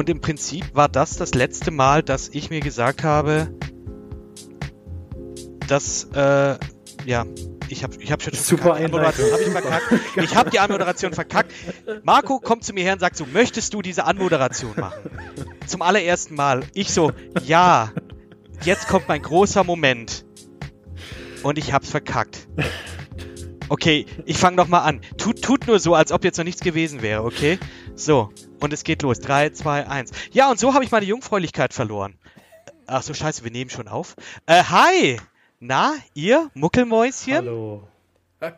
Und im Prinzip war das das letzte Mal, dass ich mir gesagt habe, dass, äh, ja, ich habe ich hab schon Super. Anmoderation habe ich verkackt. Ich habe die Anmoderation verkackt. Marco kommt zu mir her und sagt so, möchtest du diese Anmoderation machen? Zum allerersten Mal. Ich so, ja. Jetzt kommt mein großer Moment. Und ich hab's verkackt. Okay, ich fange noch mal an. Tut, tut nur so, als ob jetzt noch nichts gewesen wäre, okay? So, und es geht los. 3, 2, 1. Ja, und so habe ich meine Jungfräulichkeit verloren. Ach so, scheiße, wir nehmen schon auf. Äh, hi! Na, ihr, Muckelmäuschen? Hallo.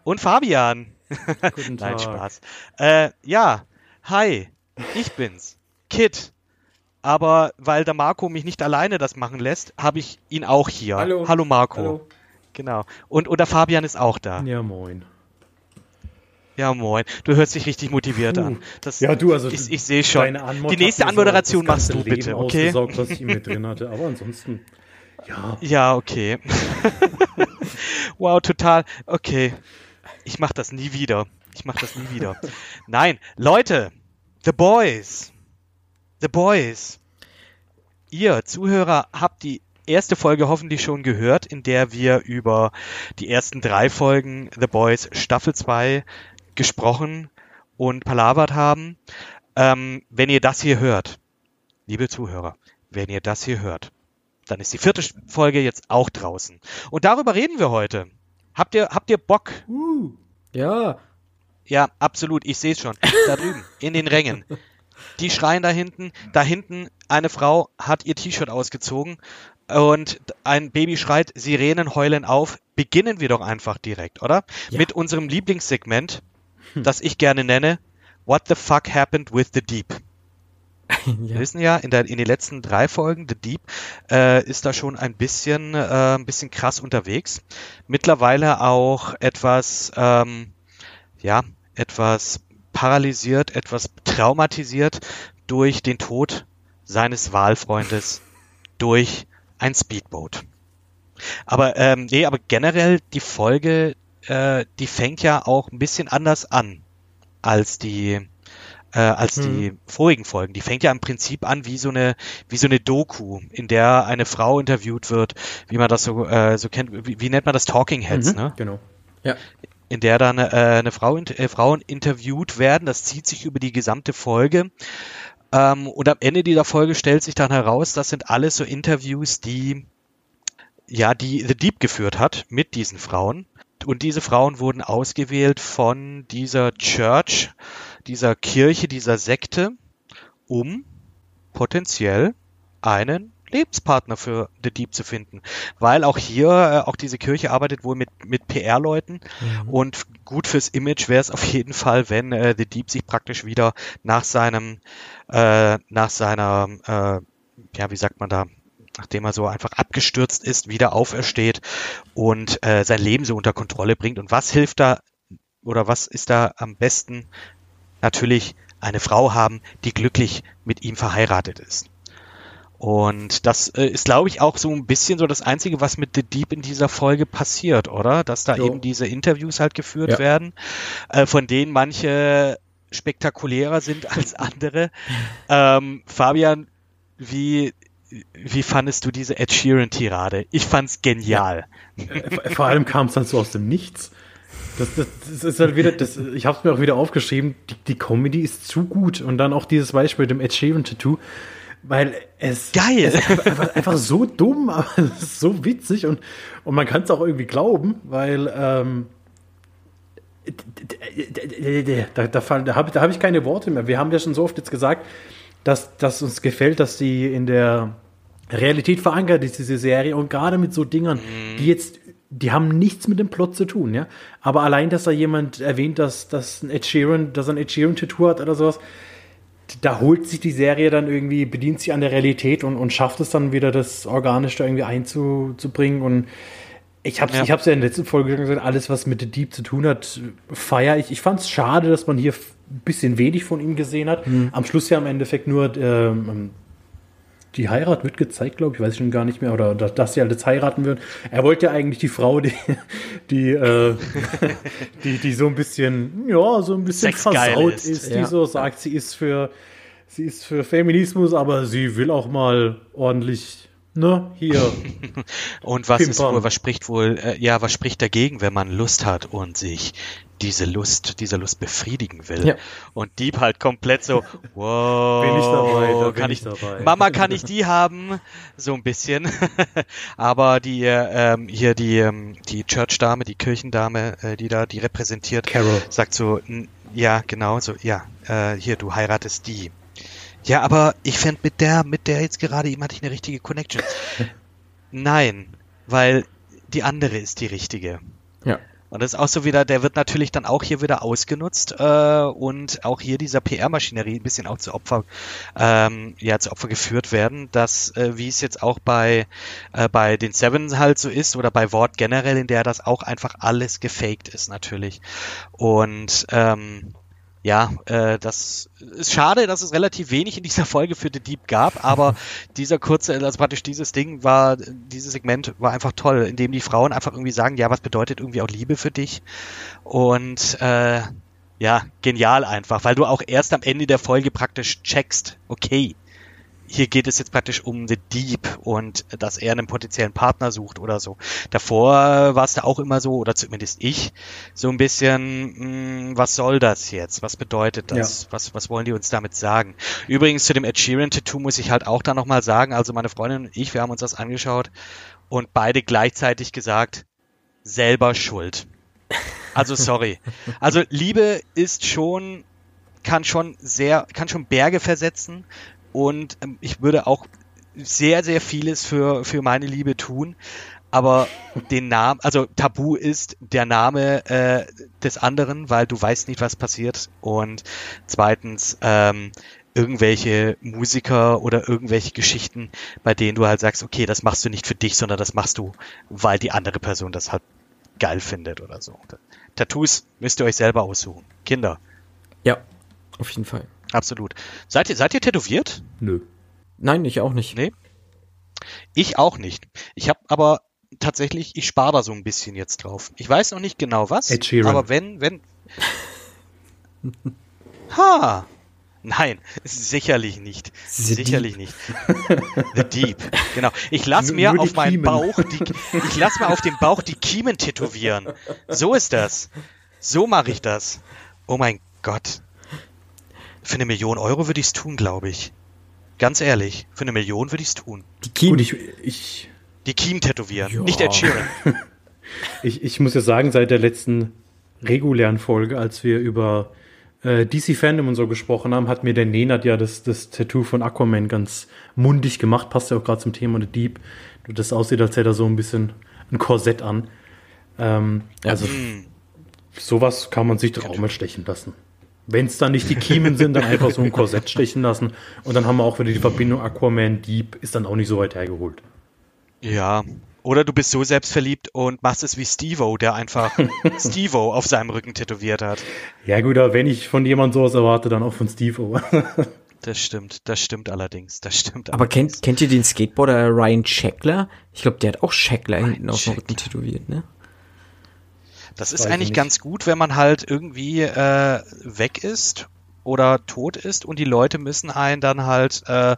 Und Fabian. Guten Nein, Tag. Spaß. Äh, ja, hi, ich bin's. Kit. Aber weil der Marco mich nicht alleine das machen lässt, habe ich ihn auch hier. Hallo. Hallo Marco. Hallo. Genau. Und, und der Fabian ist auch da. Ja, moin. Ja, moin. Du hörst dich richtig motiviert Puh. an. Das, Ja, du, also ich, ich sehe schon. Die nächste Anmoderation machst du bitte, okay? was ich mit drin hatte. Aber ansonsten, ja. Ja, okay. wow, total. Okay. Ich mach das nie wieder. Ich mach das nie wieder. Nein, Leute, The Boys. The Boys. Ihr Zuhörer habt die erste Folge hoffentlich schon gehört, in der wir über die ersten drei Folgen The Boys Staffel 2 gesprochen und palavert haben. Ähm, wenn ihr das hier hört, liebe Zuhörer, wenn ihr das hier hört, dann ist die vierte Folge jetzt auch draußen. Und darüber reden wir heute. Habt ihr, habt ihr Bock? Ja, Ja, absolut. Ich sehe es schon. Da drüben, in den Rängen. Die schreien da hinten. Da hinten, eine Frau hat ihr T-Shirt ausgezogen und ein Baby schreit, Sirenen heulen auf. Beginnen wir doch einfach direkt, oder? Ja. Mit unserem Lieblingssegment, das ich gerne nenne, What the fuck happened with the Deep? Wir ja. wissen ja, in, der, in den letzten drei Folgen, The Deep, äh, ist da schon ein bisschen, äh, ein bisschen krass unterwegs. Mittlerweile auch etwas, ähm, ja, etwas paralysiert, etwas traumatisiert durch den Tod seines Wahlfreundes durch ein Speedboat. Aber ähm, nee, aber generell die Folge, äh, die fängt ja auch ein bisschen anders an als die äh, als die vorigen Folgen. Die fängt ja im Prinzip an wie so eine wie so eine Doku, in der eine Frau interviewt wird, wie man das so äh, so kennt. Wie, wie nennt man das Talking Heads, Mhm, ne? Genau. Ja. in der dann äh, eine Frau, äh, Frauen interviewt werden. Das zieht sich über die gesamte Folge. Ähm, und am Ende dieser Folge stellt sich dann heraus, das sind alles so Interviews, die ja, die The Deep geführt hat mit diesen Frauen. Und diese Frauen wurden ausgewählt von dieser Church, dieser Kirche, dieser Sekte, um potenziell einen Lebenspartner für The Deep zu finden. Weil auch hier, äh, auch diese Kirche arbeitet wohl mit, mit PR-Leuten und gut fürs Image wäre es auf jeden Fall, wenn äh, The Deep sich praktisch wieder nach seinem, äh, nach seiner, äh, ja, wie sagt man da, nachdem er so einfach abgestürzt ist, wieder aufersteht und äh, sein Leben so unter Kontrolle bringt. Und was hilft da oder was ist da am besten? Natürlich eine Frau haben, die glücklich mit ihm verheiratet ist. Und das äh, ist, glaube ich, auch so ein bisschen so das Einzige, was mit The Deep in dieser Folge passiert, oder? Dass da Jo. eben diese Interviews halt geführt Ja. werden, äh, von denen manche spektakulärer sind als andere. ähm, Fabian, wie, wie fandest du diese Ed Sheeran-Tirade? Ich fand's genial. Äh, Vor allem kam es dann so aus dem Nichts. Das, das, das ist halt wieder, das, ich habe es mir auch wieder aufgeschrieben, die, die Comedy ist zu gut. Und dann auch dieses Beispiel mit dem Ed Sheeran-Tattoo, weil es, Geil. es ist einfach, einfach, so dumm, aber es ist so witzig und, und man kann es auch irgendwie glauben, weil ähm, da, da, fall- da habe da hab ich keine Worte mehr. Wir haben ja schon so oft jetzt gesagt, dass, dass uns gefällt, dass die in der Realität verankert ist, diese Serie. Und gerade mit so Dingern, die jetzt, die haben nichts mit dem Plot zu tun, ja. Aber allein, dass da jemand erwähnt, dass, dass ein Ed Sheeran, dass ein Ed Sheeran-Tattoo hat oder sowas, da holt sich die Serie dann irgendwie, bedient sich an der Realität und, und schafft es dann wieder, das organisch da irgendwie einzubringen. Und ich habe es Ja. ich hab's ja in der letzten Folge schon gesagt, alles, was mit The Deep zu tun hat, feiere ich. Ich fand es schade, dass man hier ein bisschen wenig von ihm gesehen hat. Am Schluss ja im Endeffekt nur ähm, die Heirat wird gezeigt, glaube ich, weiß ich schon gar nicht mehr, oder, oder dass sie halt jetzt heiraten würden. Er wollte ja eigentlich die Frau, die, die, äh, die, die so ein bisschen, ja, so ein bisschen Sexgeil versaut ist. ist, Ja. die so sagt, sie ist für, sie ist für Feminismus, aber sie will auch mal ordentlich Ne, hier. und was ist wohl, was spricht wohl, äh, ja, was spricht dagegen, wenn man Lust hat und sich diese Lust, dieser Lust befriedigen will? Ja. Und Dieb halt komplett so, wow, bin ich dabei, kann ich, dabei. Mama, kann ich die haben? So ein bisschen. Aber die, ähm, hier die, ähm, die Church-Dame, die Kirchendame, äh, die da, die repräsentiert, Carol. sagt so, ja, genau, so, ja, äh, hier, du heiratest die. Ja, aber ich fände mit der, mit der jetzt gerade eben hatte ich eine richtige Connection. Nein, weil die andere ist die richtige. Ja. Und das ist auch so wieder, der wird natürlich dann auch hier wieder ausgenutzt äh, und auch hier dieser PR-Maschinerie ein bisschen auch zu Opfer, ähm, ja, zu Opfer geführt werden, dass, äh, wie es jetzt auch bei, äh, bei den Seven halt so ist oder bei Wort generell, in der das auch einfach alles gefaked ist natürlich. Und ähm, ja, äh, das ist schade, dass es relativ wenig in dieser Folge für The Deep gab, aber dieser kurze, also praktisch dieses Ding war, dieses Segment war einfach toll, in dem die Frauen einfach irgendwie sagen, ja, was bedeutet irgendwie auch Liebe für dich? Und äh, ja, genial einfach, weil du auch erst am Ende der Folge praktisch checkst, okay, hier geht es jetzt praktisch um The Deep und dass er einen potenziellen Partner sucht oder so. Davor war es da auch immer so, oder zumindest ich, so ein bisschen, mh, hm, was soll das jetzt? Was bedeutet das? Ja. Was, was wollen die uns damit sagen? Übrigens zu dem Ed Sheeran Tattoo muss ich halt auch da nochmal sagen, also meine Freundin und ich, wir haben uns das angeschaut und beide gleichzeitig gesagt, selber schuld. Also sorry. Also Liebe ist schon kann schon sehr, kann schon Berge versetzen, und ähm, ich würde auch sehr, sehr vieles für, für meine Liebe tun. Aber den Namen, also Tabu ist der Name äh, des anderen, weil du weißt nicht, was passiert. Und zweitens, ähm, irgendwelche Musiker oder irgendwelche Geschichten, bei denen du halt sagst, okay, das machst du nicht für dich, sondern das machst du, weil die andere Person das halt geil findet oder so. Tattoos müsst ihr euch selber aussuchen. Kinder. Ja, auf jeden Fall. Absolut. Seid ihr, seid ihr tätowiert? Nö. Nein, ich auch nicht. Nee. Ich auch nicht. Ich habe aber tatsächlich, ich spare da so ein bisschen jetzt drauf. Ich weiß noch nicht genau was, aber wenn, wenn. ha! Nein, sicherlich nicht. The sicherlich Deep. nicht. The Deep. Genau. Ich lasse mir auf meinen Bauch, die, ich lasse mir auf dem Bauch die Kiemen tätowieren. So ist das. So mache ich das. Oh mein Gott. Für eine Million Euro würde ich es tun, glaube ich. Ganz ehrlich, für eine Million würde ich es tun. Die Kiem. ich, ich, die Kiem tätowieren, ja. nicht Ed Sheeran. ich, ich muss ja sagen, seit der letzten regulären Folge, als wir über äh, DC Fandom und so gesprochen haben, hat mir der Nenad ja das, das Tattoo von Aquaman ganz mundig gemacht. Passt ja auch gerade zum Thema The Deep. Das aussieht, als hätte er so ein bisschen ein Korsett an. Ähm, also, mhm. sowas kann man sich doch auch mal stechen lassen. Wenn es dann nicht die Kiemen sind, dann einfach so ein Korsett stechen lassen. Und dann haben wir auch wieder die Verbindung Aquaman Deep, ist dann auch nicht so weit hergeholt. Ja. Oder du bist so selbstverliebt und machst es wie Stevo, der einfach Stevo auf seinem Rücken tätowiert hat. Ja gut, aber wenn ich von jemandem sowas erwarte, dann auch von Stevo. Das stimmt, das stimmt allerdings, das stimmt. Aber kennt, kennt ihr den Skateboarder Ryan Shackler? Ich glaube, der hat auch Shackler hinten auf dem Rücken tätowiert, ne? Das ist eigentlich ganz gut, wenn man halt irgendwie äh, weg ist oder tot ist und die Leute müssen einen dann halt äh,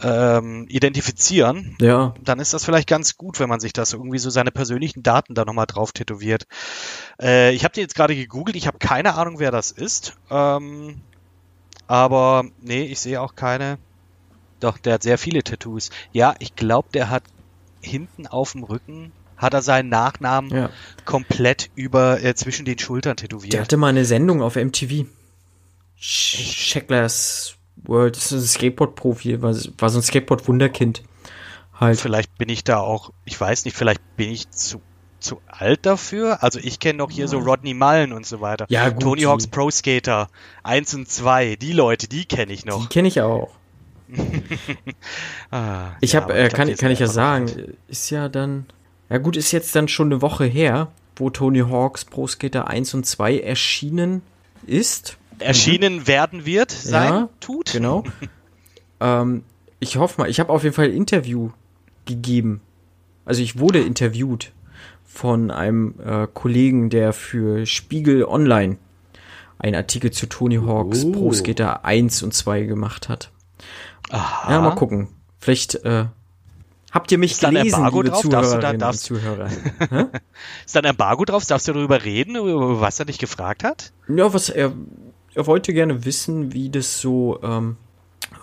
ähm, identifizieren. Ja. Dann ist das vielleicht ganz gut, wenn man sich das irgendwie so seine persönlichen Daten da nochmal drauf tätowiert. Äh, ich habe die jetzt gerade gegoogelt, ich habe keine Ahnung, wer das ist. Ähm, aber nee, ich sehe auch keine. Doch, der hat sehr viele Tattoos. Ja, ich glaube, der hat hinten auf dem Rücken hat er seinen Nachnamen ja. komplett über äh, zwischen den Schultern tätowiert. Der hatte mal eine Sendung auf MTV. Checklers World, das ist ein Skateboard-Profi, war, war so ein Skateboard-Wunderkind. Halt. Vielleicht bin ich da auch, ich weiß nicht, vielleicht bin ich zu zu alt dafür. Also ich kenne noch hier so Rodney Mullen und so weiter. Ja, gut, Tony Hawks Pro Skater 1 und 2, die Leute, die kenne ich noch. Die kenne ich auch. ah, ich ja, habe, äh, kann, kann ich ja sagen, ist ja dann ja gut, ist jetzt dann schon eine Woche her, wo Tony Hawks Pro Skater 1 und 2 erschienen ist. Erschienen mhm. werden wird, sein, ja, tut. Genau. ähm, ich hoffe mal, ich habe auf jeden Fall ein Interview gegeben. Also ich wurde interviewt von einem äh, Kollegen, der für Spiegel Online einen Artikel zu Tony Hawks Oh. Pro Skater 1 und 2 gemacht hat. Aha. Ja, mal gucken. Vielleicht äh, habt ihr mich Ist gelesen, Embargo liebe drauf? Darfst du da- darfst- Zuhörer. Ist da ein Embargo drauf? Darfst du darüber reden, über was er dich gefragt hat? Ja, was er, er wollte gerne wissen, wie das so ähm,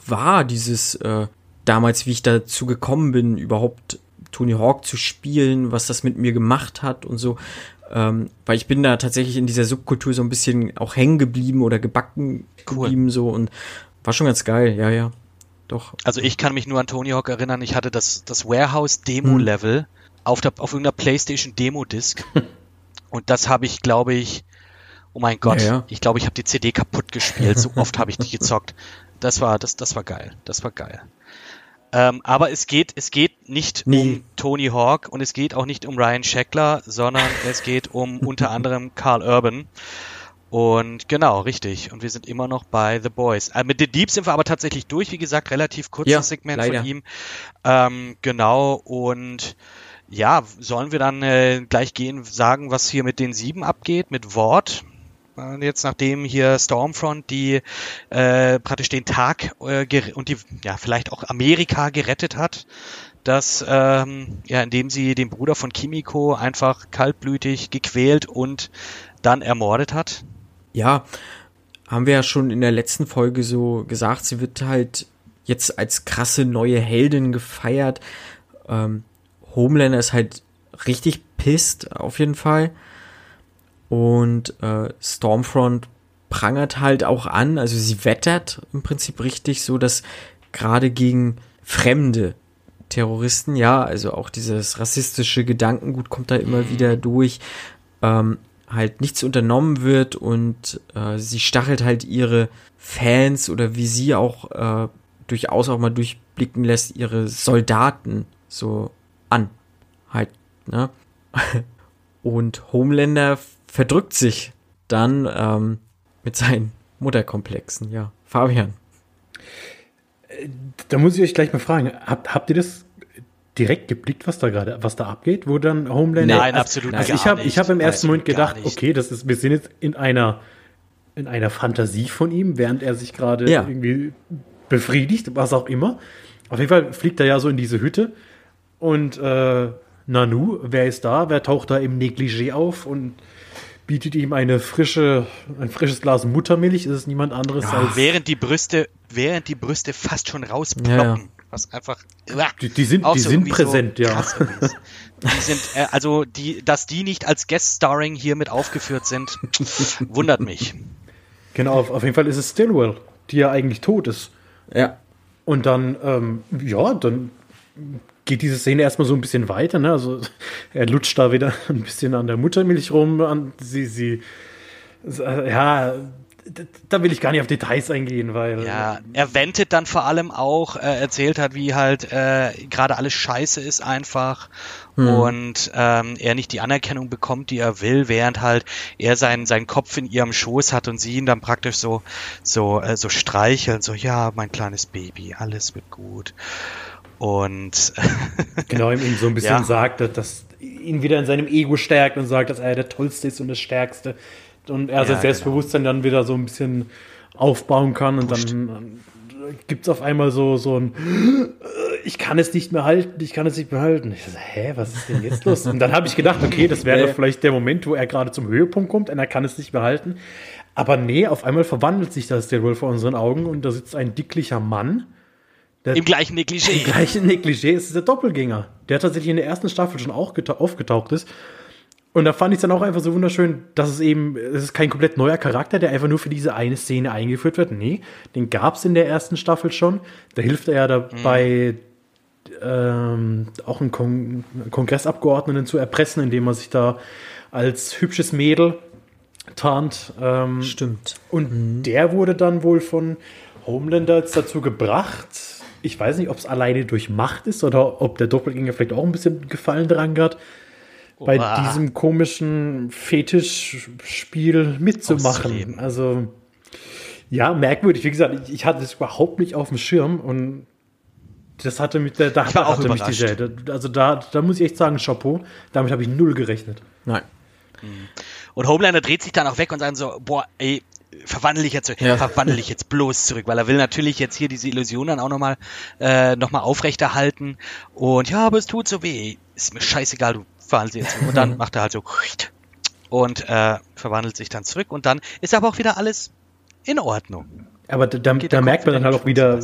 war, dieses äh, damals, wie ich dazu gekommen bin, überhaupt Tony Hawk zu spielen, was das mit mir gemacht hat und so. Ähm, weil ich bin da tatsächlich in dieser Subkultur so ein bisschen auch hängen geblieben oder gebacken Cool. geblieben so und war schon ganz geil, ja, ja. Doch. Also ich kann mich nur an Tony Hawk erinnern, ich hatte das, das Warehouse-Demo-Level auf, der, auf irgendeiner PlayStation Demo-Disc. Und das habe ich, glaube ich, oh mein Gott, Ja, ja. ich glaube, ich habe die CD kaputt gespielt. So oft habe ich die gezockt. Das war, das, das war geil. Das war geil. Ähm, aber es geht, es geht nicht Nee. um Tony Hawk und es geht auch nicht um Ryan Scheckler, sondern es geht um unter anderem Carl Urban. Und genau, richtig. Und wir sind immer noch bei The Boys. Äh, mit The Deep sind wir aber tatsächlich durch. Wie gesagt, relativ kurzes Ja, Segment leider. von ihm. Ähm, genau. Und ja, sollen wir dann äh, gleich gehen, sagen, was hier mit den sieben abgeht, mit Wort? Jetzt nachdem hier Stormfront die äh, praktisch den Tag äh, und die ja vielleicht auch Amerika gerettet hat, dass ähm, ja indem sie den Bruder von Kimiko einfach kaltblütig gequält und dann ermordet hat. Ja, haben wir ja schon in der letzten Folge so gesagt, sie wird halt jetzt als krasse neue Heldin gefeiert. Ähm, Homelander ist halt richtig pisst, auf jeden Fall. Und äh, Stormfront prangert halt auch an, also sie wettert im Prinzip richtig, so dass gerade gegen fremde Terroristen, ja, also auch dieses rassistische Gedankengut kommt da immer wieder durch, ähm, halt nichts unternommen wird und äh, sie stachelt halt ihre Fans oder wie sie auch äh, durchaus auch mal durchblicken lässt, ihre Soldaten so an. Halt, ne? Und Homelander verdrückt sich dann ähm, mit seinen Mutterkomplexen, ja. Fabian. Da muss ich euch gleich mal fragen, habt, habt ihr das direkt geblickt, was da gerade, was da abgeht, wo dann Homelander... Nein, also, absolut Also gar ich habe nicht. ich hab im ersten Moment gedacht, nicht. okay, das ist, wir sind jetzt in einer, in einer Fantasie von ihm, während er sich gerade Ja. irgendwie befriedigt, was auch immer. Auf jeden Fall fliegt er ja so in diese Hütte und äh, Nanu, wer ist da? Wer taucht da im Negligé auf und bietet ihm eine frische, ein frisches Glas Muttermilch? Ist es niemand anderes als Während die Brüste, während die Brüste fast schon rausploppen. Ja, ja. Was einfach. Die- die sind- auch die sind irgendwie präsent, ja. krass ist. Die sind, äh, also die, dass die nicht als Guest-Starring hier mit aufgeführt sind, wundert mich. Genau, auf, auf jeden Fall ist es Stillwell, die ja eigentlich tot ist. Ja. Und dann, ähm, ja, dann geht diese Szene erstmal so ein bisschen weiter. Ne? Also er lutscht da wieder ein bisschen an der Muttermilch rum. An, sie, sie, ja, da will ich gar nicht auf Details eingehen, weil Ja, er wendet dann vor allem auch, äh, erzählt hat, wie halt äh, gerade alles scheiße ist einfach und ähm, er nicht die Anerkennung bekommt, die er will, während halt er seinen seinen Kopf in ihrem Schoß hat und sie ihn dann praktisch so so äh, so streicheln, so ja, mein kleines Baby, alles wird gut. Und genau ihm ihm so ein bisschen Ja. sagt, dass das ihn wieder in seinem Ego stärkt und sagt, dass er der Tollste ist und das Stärkste. Und er Ja, sein Selbstbewusstsein dann wieder so ein bisschen aufbauen kann und dann gibt es auf einmal so, so ein ich kann es nicht mehr halten, ich kann es nicht mehr halten. Ich so, hä, was ist denn jetzt los? Und dann habe ich gedacht, okay, das wäre vielleicht der Moment, wo er gerade zum Höhepunkt kommt und er kann es nicht mehr halten. Aber nee, auf einmal verwandelt sich das der wohl vor unseren Augen und da sitzt ein dicklicher Mann. Der im gleichen im Negligé. gleichen Negligé ist der Doppelgänger, der tatsächlich in der ersten Staffel schon auch geta- aufgetaucht ist. Und da fand ich es dann auch einfach so wunderschön, dass es eben, es ist kein komplett neuer Charakter, der einfach nur für diese eine Szene eingeführt wird. Nee, den gab es in der ersten Staffel schon. Da hilft er ja dabei, ähm, auch einen Kon Kongressabgeordneten zu erpressen, indem er sich da als hübsches Mädel tarnt. Ähm, Stimmt. und der wurde dann wohl von Homelander jetzt dazu gebracht. Ich weiß nicht, ob es alleine durch Macht ist oder ob der Doppelgänger vielleicht auch ein bisschen Gefallen dran hat, bei Oha. diesem komischen Fetischspiel mitzumachen. Auszuleben. Also, ja, merkwürdig. Wie gesagt, ich, ich hatte es überhaupt nicht auf dem Schirm und das hatte mich, da, da Ich war auch hatte mich die. Also da, da muss ich echt sagen, Chapeau. Damit habe ich null gerechnet. Nein. Und Homelander dreht sich dann auch weg und sagt so, boah, ey, verwandle ich jetzt, Ja. verwandle ich jetzt bloß zurück, weil er will natürlich jetzt hier diese Illusion dann auch nochmal äh, noch mal aufrechterhalten und ja, aber es tut so weh, ist mir scheißegal, du verwandelst dich jetzt und dann macht er halt so und äh, verwandelt sich dann zurück und dann ist aber auch wieder alles in Ordnung. Aber da, da, merkt man dann halt auch wieder,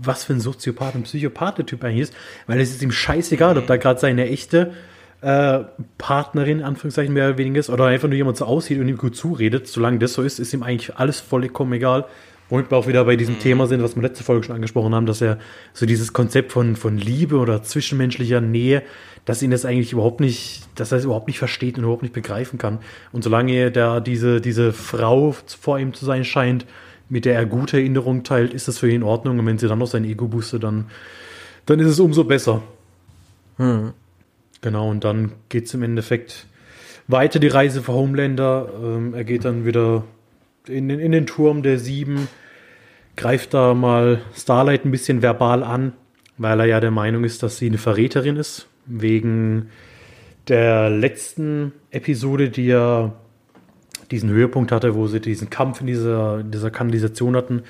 was für ein Soziopath und Psychopath der Typ eigentlich ist, weil es ist ihm scheißegal, ob da gerade seine echte äh, Partnerin, in Anführungszeichen, mehr oder weniger ist, oder einfach nur jemand so aussieht und ihm gut zuredet. Solange das so ist, ist ihm eigentlich alles vollkommen egal. Womit wir auch wieder bei diesem Thema sind, was wir letzte Folge schon angesprochen haben, dass er so dieses Konzept von, von Liebe oder zwischenmenschlicher Nähe, dass ihn das eigentlich überhaupt nicht, dass er es überhaupt nicht versteht und überhaupt nicht begreifen kann. Und solange er da diese, diese Frau vor ihm zu sein scheint, mit der er gute Erinnerungen teilt, ist das für ihn in Ordnung. Und wenn sie dann noch sein Ego boostet, dann, dann ist es umso besser. Genau, und dann geht es im Endeffekt weiter die Reise für Homelander. Ähm, er geht dann wieder in den, in den Turm der Sieben, greift da mal Starlight ein bisschen verbal an, weil er ja der Meinung ist, dass sie eine Verräterin ist. Wegen der letzten Episode, die ja diesen Höhepunkt hatte, wo sie diesen Kampf in dieser, dieser Kanalisation hatten,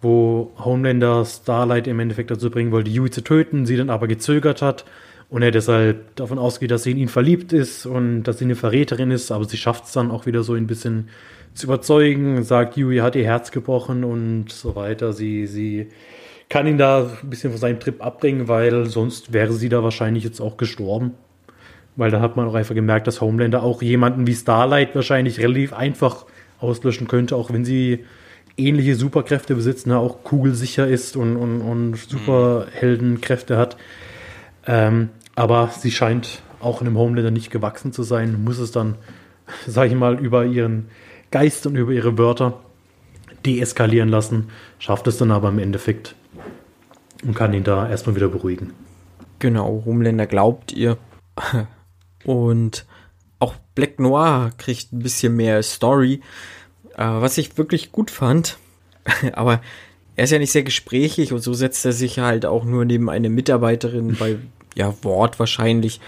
wo Homelander Starlight im Endeffekt dazu bringen wollte, Yui zu töten, sie dann aber gezögert hat und er deshalb davon ausgeht, dass sie in ihn verliebt ist und dass sie eine Verräterin ist, aber sie schafft es dann auch wieder so ein bisschen zu überzeugen, sagt, Yui hat ihr Herz gebrochen und so weiter. Sie, sie kann ihn da ein bisschen von seinem Trip abbringen, weil sonst wäre sie da wahrscheinlich jetzt auch gestorben. Weil da hat man auch einfach gemerkt, dass Homelander auch jemanden wie Starlight wahrscheinlich relativ einfach auslöschen könnte, auch wenn sie ähnliche Superkräfte besitzt, ne, auch kugelsicher ist und, und, und Superheldenkräfte hat. Ähm, aber sie scheint auch einem Homelander nicht gewachsen zu sein, muss es dann, sag ich mal, über ihren Geist und über ihre Wörter deeskalieren lassen, schafft es dann aber im Endeffekt und kann ihn da erstmal wieder beruhigen. Genau, Homelander glaubt ihr. Und auch Black Noir kriegt ein bisschen mehr Story, äh, was ich wirklich gut fand. Aber er ist ja nicht sehr gesprächig und so setzt er sich halt auch nur neben eine Mitarbeiterin bei ja, Wort wahrscheinlich.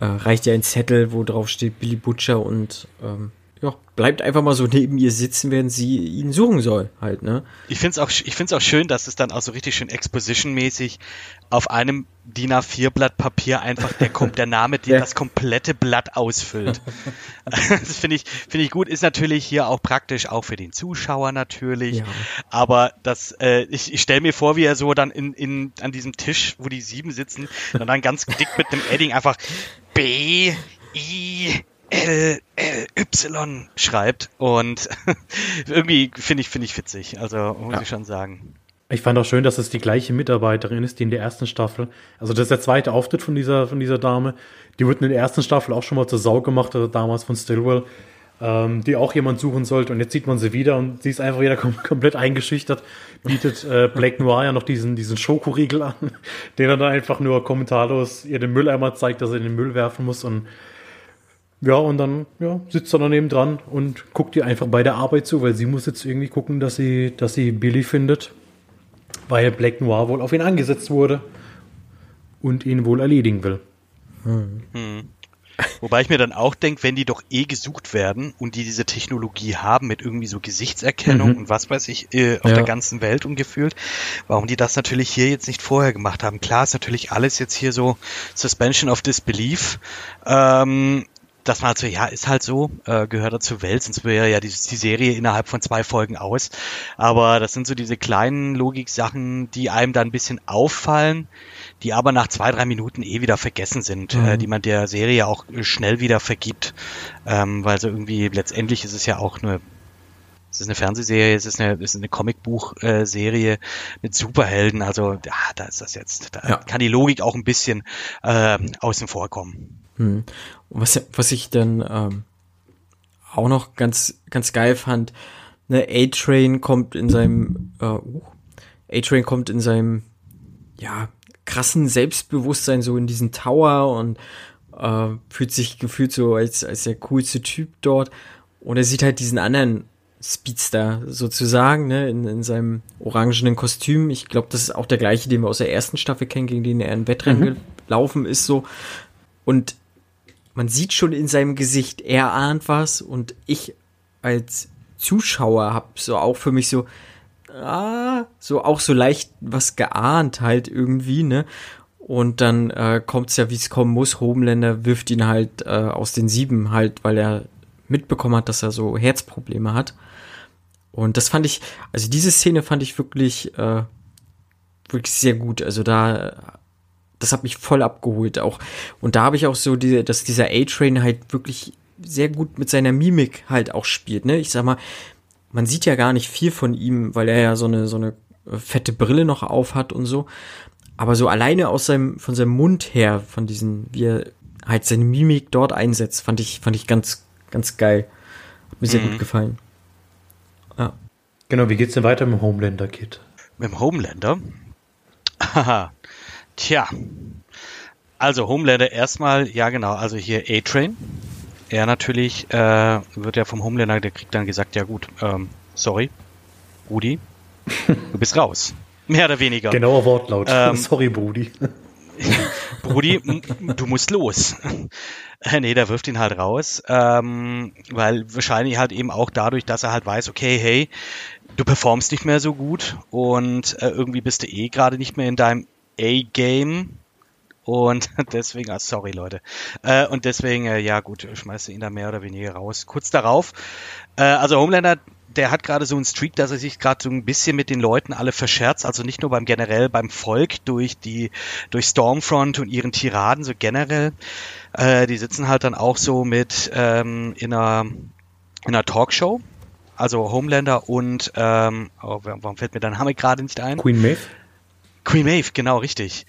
Äh, reicht ja ein Zettel, wo drauf steht Billy Butcher und ähm, bleibt einfach mal so neben ihr sitzen, während sie ihn suchen soll, halt, ne? Ich finde es auch, ich find's auch schön, dass es dann auch so richtig schön Exposition-mäßig auf einem DIN A4-Blatt Papier einfach der, kommt der Name, der Ja. das komplette Blatt ausfüllt. das finde ich, finde ich gut. Ist natürlich hier auch praktisch, auch für den Zuschauer natürlich. Ja. Aber das, äh, ich, ich stelle mir vor, wie er so dann in, in, an diesem Tisch, wo die sieben sitzen, und dann ganz dick mit einem Edding einfach B, I, L, L, Y schreibt. Und irgendwie finde ich, finde ich witzig. Also muss Ja. ich schon sagen. Ich fand auch schön, dass es die gleiche Mitarbeiterin ist, die in der ersten Staffel, also das ist der zweite Auftritt von dieser, von dieser Dame, die wurde in der ersten Staffel auch schon mal zur Sau gemacht, also damals von Stillwell, ähm, die auch jemand suchen sollte und jetzt sieht man sie wieder und sie ist einfach wieder kom komplett eingeschüchtert, bietet äh, Black Noir ja noch diesen, diesen Schokoriegel an, den er dann einfach nur kommentarlos ihr den Mülleimer zeigt, dass er in den Müll werfen muss und ja, und dann ja, sitzt er daneben dran und guckt ihr einfach bei der Arbeit zu, weil sie muss jetzt irgendwie gucken, dass sie, dass sie Billy findet, weil Black Noir wohl auf ihn angesetzt wurde und ihn wohl erledigen will. Wobei ich mir dann auch denke, wenn die doch eh gesucht werden und die diese Technologie haben mit irgendwie so Gesichtserkennung Mhm. und was weiß ich äh, auf Ja. der ganzen Welt umgefühlt, warum die das natürlich hier jetzt nicht vorher gemacht haben. Klar ist natürlich alles jetzt hier so Suspension of Disbelief. Ähm, dass man halt so, ja, ist halt so, äh, gehört dazu Welt, sonst wäre ja die, die Serie innerhalb von zwei Folgen aus. Aber das sind so diese kleinen Logik-Sachen, die einem dann ein bisschen auffallen, die aber nach zwei, drei Minuten eh wieder vergessen sind, Mhm. äh, die man der Serie auch äh, schnell wieder vergibt. Ähm, weil so irgendwie, letztendlich ist es ja auch nur, es ist eine Fernsehserie, es ist eine, es ist eine Comicbuch-Serie mit Superhelden, also ja, da ist das jetzt, da Ja. kann die Logik auch ein bisschen ähm, außen vor kommen. Hm. Und was, was ich dann ähm, auch noch ganz, ganz geil fand, ne, A-Train kommt in seinem, äh, uh, A-Train kommt in seinem, ja, krassen Selbstbewusstsein so in diesen Tower und äh, fühlt sich gefühlt so als, als der coolste Typ dort. Und er sieht halt diesen anderen Speedster sozusagen, ne, in, in seinem orangenen Kostüm. Ich glaube, das ist auch der gleiche, den wir aus der ersten Staffel kennen, gegen den er in Wettrennen gelaufen ist, so. Und man sieht schon in seinem Gesicht, er ahnt was und ich als Zuschauer habe so auch für mich so, ah, so auch so leicht was geahnt halt irgendwie, ne? Und dann äh, kommt es ja, wie es kommen muss. Homelander wirft ihn halt äh, aus den Sieben halt, weil er mitbekommen hat, dass er so Herzprobleme hat. Und das fand ich, also diese Szene fand ich wirklich, äh, wirklich sehr gut. Also da, das hat mich voll abgeholt auch. Und da habe ich auch so diese, dass dieser A-Train halt wirklich sehr gut mit seiner Mimik halt auch spielt. Ne? Ich sag mal, man sieht ja gar nicht viel von ihm, weil er ja so eine, so eine fette Brille noch auf hat und so. Aber so alleine aus seinem, von seinem Mund her, von diesen, wie er halt seine Mimik dort einsetzt, fand ich, fand ich ganz, ganz geil. Hat mir sehr mhm. gut gefallen. Ja. Genau, wie geht's denn weiter mit dem Homelander-Kit? Mit dem Homelander? Haha. Tja. Also Homelander erstmal, ja genau, also hier A-Train. Er natürlich äh, wird ja vom Homelander, der kriegt dann gesagt, ja gut, ähm, sorry, Rudi, du bist raus. Mehr oder weniger. Genauer Wortlaut. Ähm, Sorry, Brudi. Brudi, du musst los. Nee, der wirft ihn halt raus, ähm, weil wahrscheinlich halt eben auch dadurch, dass er halt weiß, okay, hey, du performst nicht mehr so gut und äh, irgendwie bist du eh gerade nicht mehr in deinem A-Game und deswegen, ah, sorry Leute, äh, und deswegen, äh, ja gut, schmeißt ihn da mehr oder weniger raus. Kurz darauf, äh, also Homelander der hat gerade so einen Streak, dass er sich gerade so ein bisschen mit den Leuten alle verscherzt, also nicht nur beim generell beim Volk durch die durch Stormfront und ihren Tiraden so generell. Äh, die sitzen halt dann auch so mit ähm, in einer in einer Talkshow, also Homelander und ähm, oh, warum fällt mir dein Name gerade nicht ein? Queen Maeve. Queen Maeve, genau richtig.